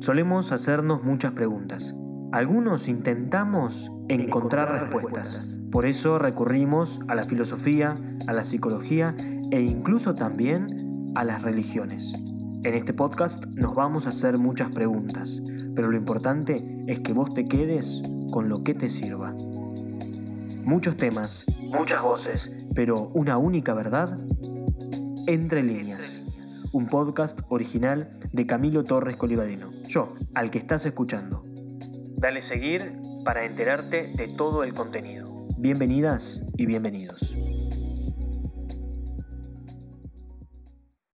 Solemos hacernos muchas preguntas. Algunos intentamos encontrar respuestas. Por eso recurrimos a la filosofía, a la psicología e incluso también a las religiones. En este podcast nos vamos a hacer muchas preguntas, pero lo importante es que vos te quedes con lo que te sirva. Muchos temas, muchas voces, pero una única verdad. Entre líneas. Un podcast original de Camilo Torres Colibadino. Yo, al que estás escuchando. Dale seguir para enterarte de todo el contenido. Bienvenidas y bienvenidos.